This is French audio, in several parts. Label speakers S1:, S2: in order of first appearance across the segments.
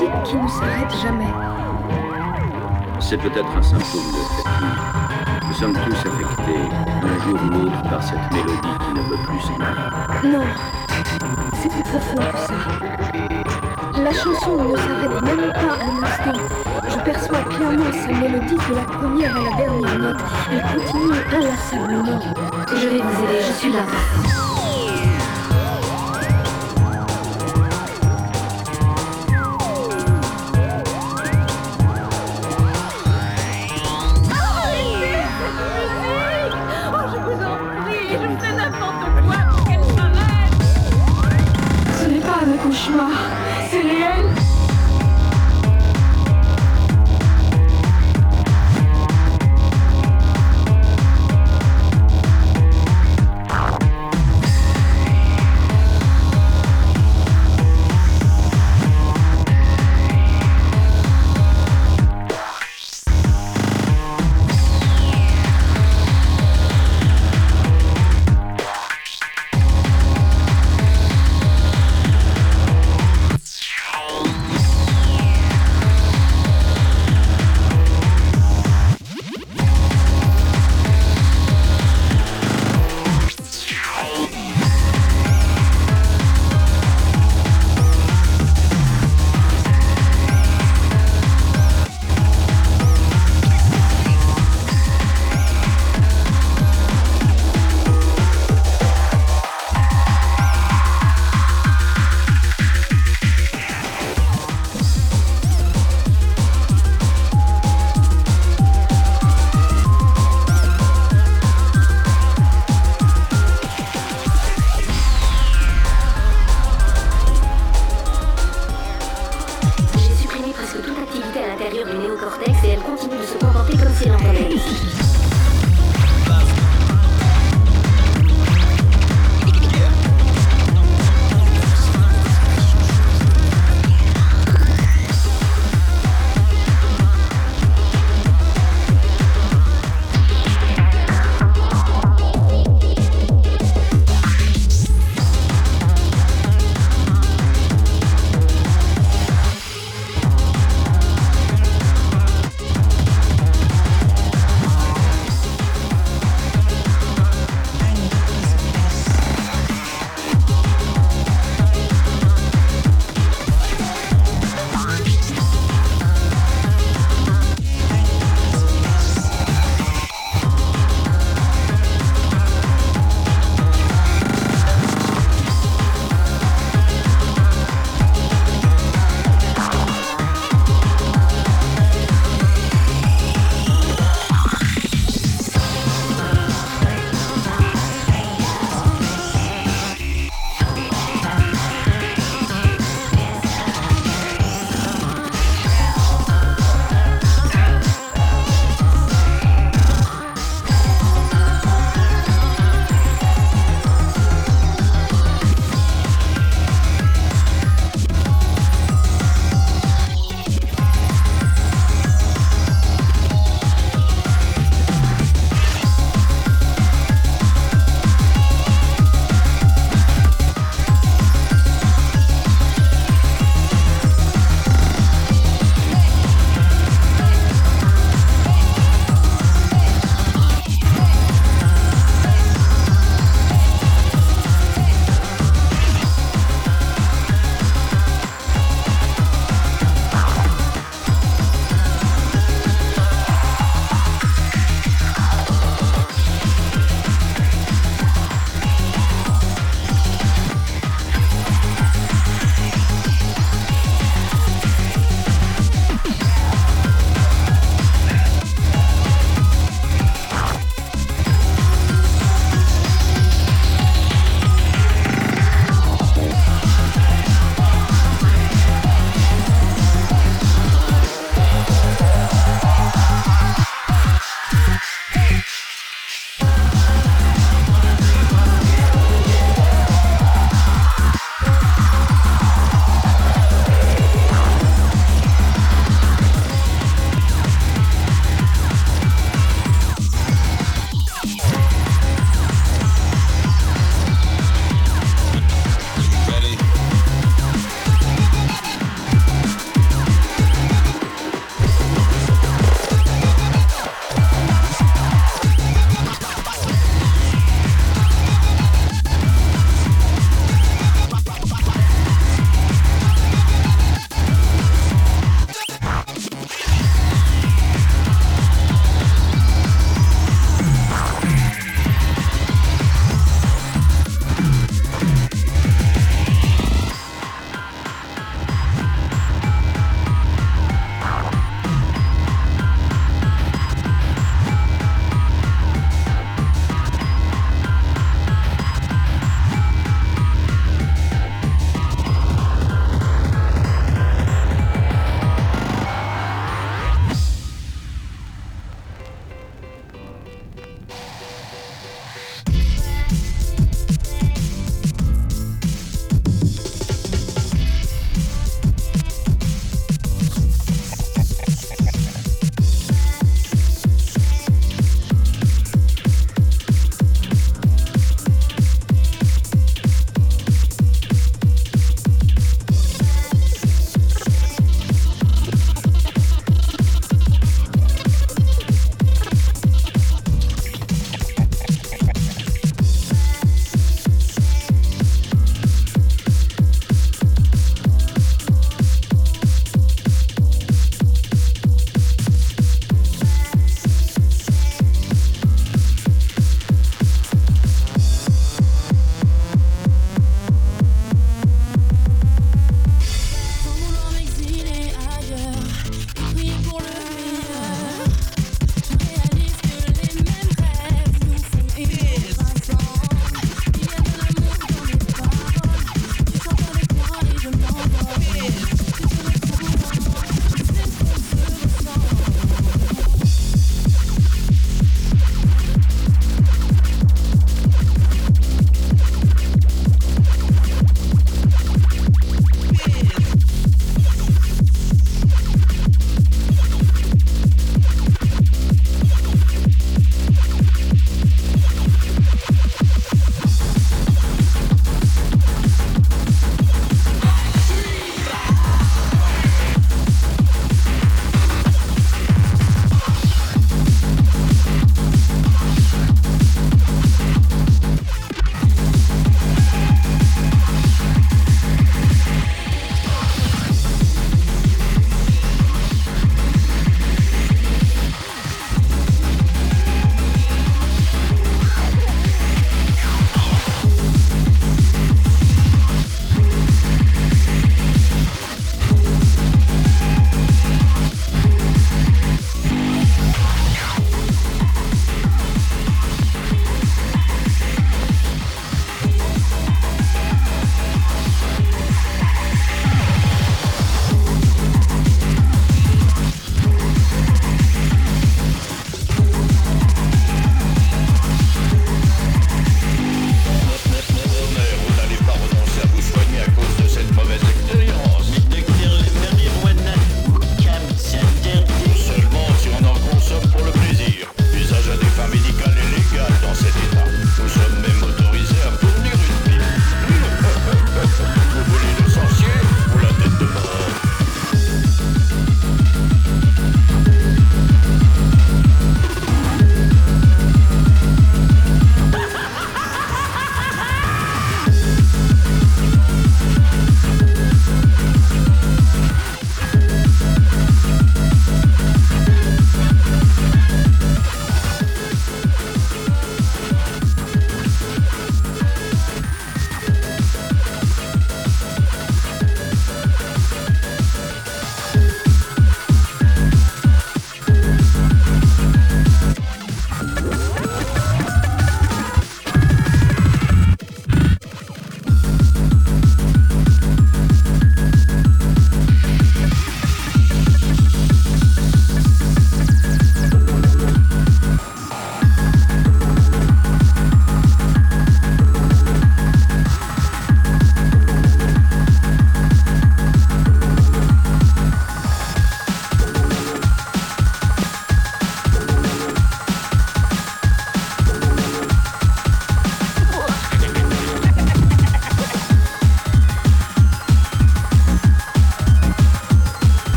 S1: musique qui ne s'arrête jamais.
S2: C'est peut-être un symptôme de fatigue. Nous sommes tous affectés, un jour ou l'autre, par cette mélodie qui ne veut plus s'en aller.
S1: Non, c'est plus profond que ça. La chanson ne s'arrête même pas un instant. Je perçois clairement sa mélodie de la première à la dernière note. Elle continue inlassablement.
S3: Je vais vous aider, je suis là.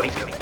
S4: Window.